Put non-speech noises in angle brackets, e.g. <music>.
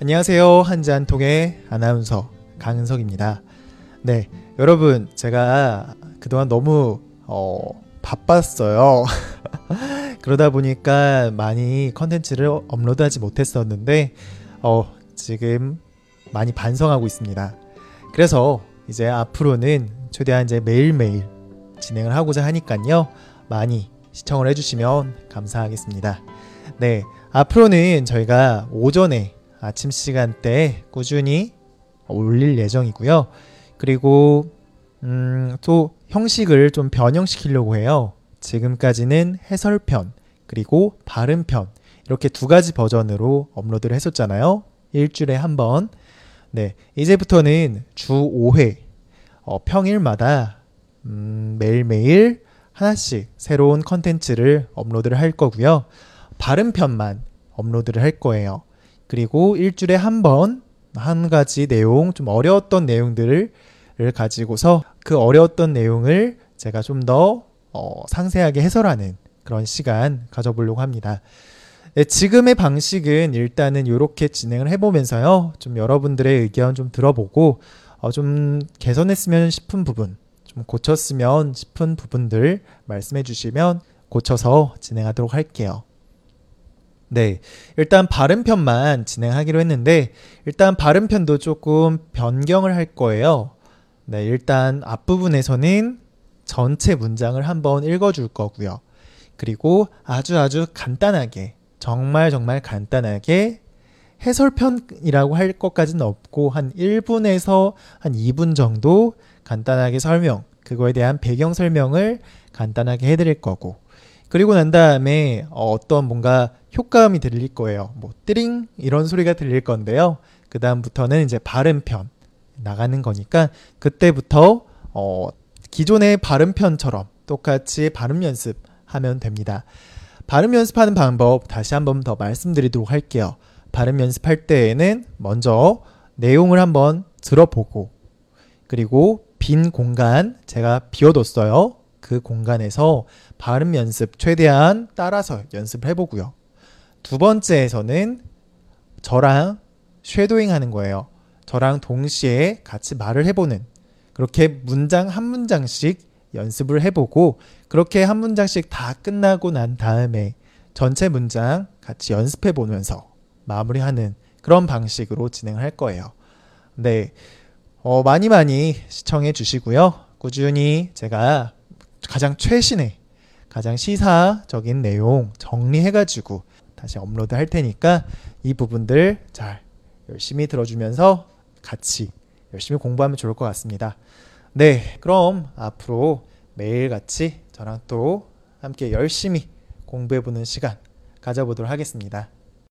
안녕하세요. 한잔통의 아나운서 강은석입니다. 네, 여러분 제가 그동안 너무 어, 바빴어요. <laughs> 그러다 보니까 많이 컨텐츠를 업로드하지 못했었는데 어, 지금 많이 반성하고 있습니다. 그래서 이제 앞으로는 최대한 이제 매일매일 진행을 하고자 하니까요. 많이 시청을 해주시면 감사하겠습니다. 네, 앞으로는 저희가 오전에 아침 시간대에 꾸준히 올릴 예정이고요. 그리고 음, 또 형식을 좀 변형시키려고 해요. 지금까지는 해설편 그리고 발음편 이렇게 두 가지 버전으로 업로드를 했었잖아요. 일주일에 한 번. 네, 이제부터는 주 5회 어, 평일마다 음, 매일매일 하나씩 새로운 컨텐츠를 업로드를 할 거고요. 발음편만 업로드를 할 거예요. 그리고 일주일에 한 번 한 가지 내용 좀 어려웠던 내용들을 가지고서 그 어려웠던 내용을 제가 좀더 어, 상세하게 해설하는 그런 시간 가져보려고 합니다. 네, 지금의 방식은 일단은 이렇게 진행을 해보면서요. 좀 여러분들의 의견 좀 들어보고 어, 좀 개선했으면 싶은 부분, 좀 고쳤으면 싶은 부분들 말씀해 주시면 고쳐서 진행하도록 할게요. 네. 일단 발음편만 진행하기로 했는데, 일단 발음편도 조금 변경을 할 거예요. 네. 일단 앞부분에서는 전체 문장을 한번 읽어줄 거고요. 그리고 아주 아주 간단하게, 정말 정말 간단하게 해설편이라고 할 것까지는 없고, 한 1분에서 한 2분 정도 간단하게 설명, 그거에 대한 배경 설명을 간단하게 해드릴 거고, 그리고 난 다음에 어떤 뭔가 효과음이 들릴 거예요. 뭐 띠링 이런 소리가 들릴 건데요. 그 다음부터는 이제 발음편 나가는 거니까 그때부터 어 기존의 발음편처럼 똑같이 발음 연습하면 됩니다. 발음 연습하는 방법 다시 한 번 더 말씀드리도록 할게요. 발음 연습할 때에는 먼저 내용을 한번 들어보고 그리고 빈 공간 제가 비워뒀어요. 그 공간에서 발음 연습 최대한 따라서 연습을 해보고요. 두 번째에서는 저랑 쉐도잉 하는 거예요. 저랑 동시에 같이 말을 해보는 그렇게 문장 한 문장씩 연습을 해보고 그렇게 한 문장씩 다 끝나고 난 다음에 전체 문장 같이 연습해 보면서 마무리하는 그런 방식으로 진행을 할 거예요. 네. 어, 많이 많이 시청해 주시고요. 꾸준히 제가 가장 최신의 가장 시사적인 내용 정리해가지고 다시 업로드 할 테니까 이 부분들 잘 열심히 들어주면서 같이 열심히 공부하면 좋을 것 같습니다. 네, 그럼 앞으로 매일같이 저랑 또 함께 열심히 공부해보는 시간 가져보도록 하겠습니다.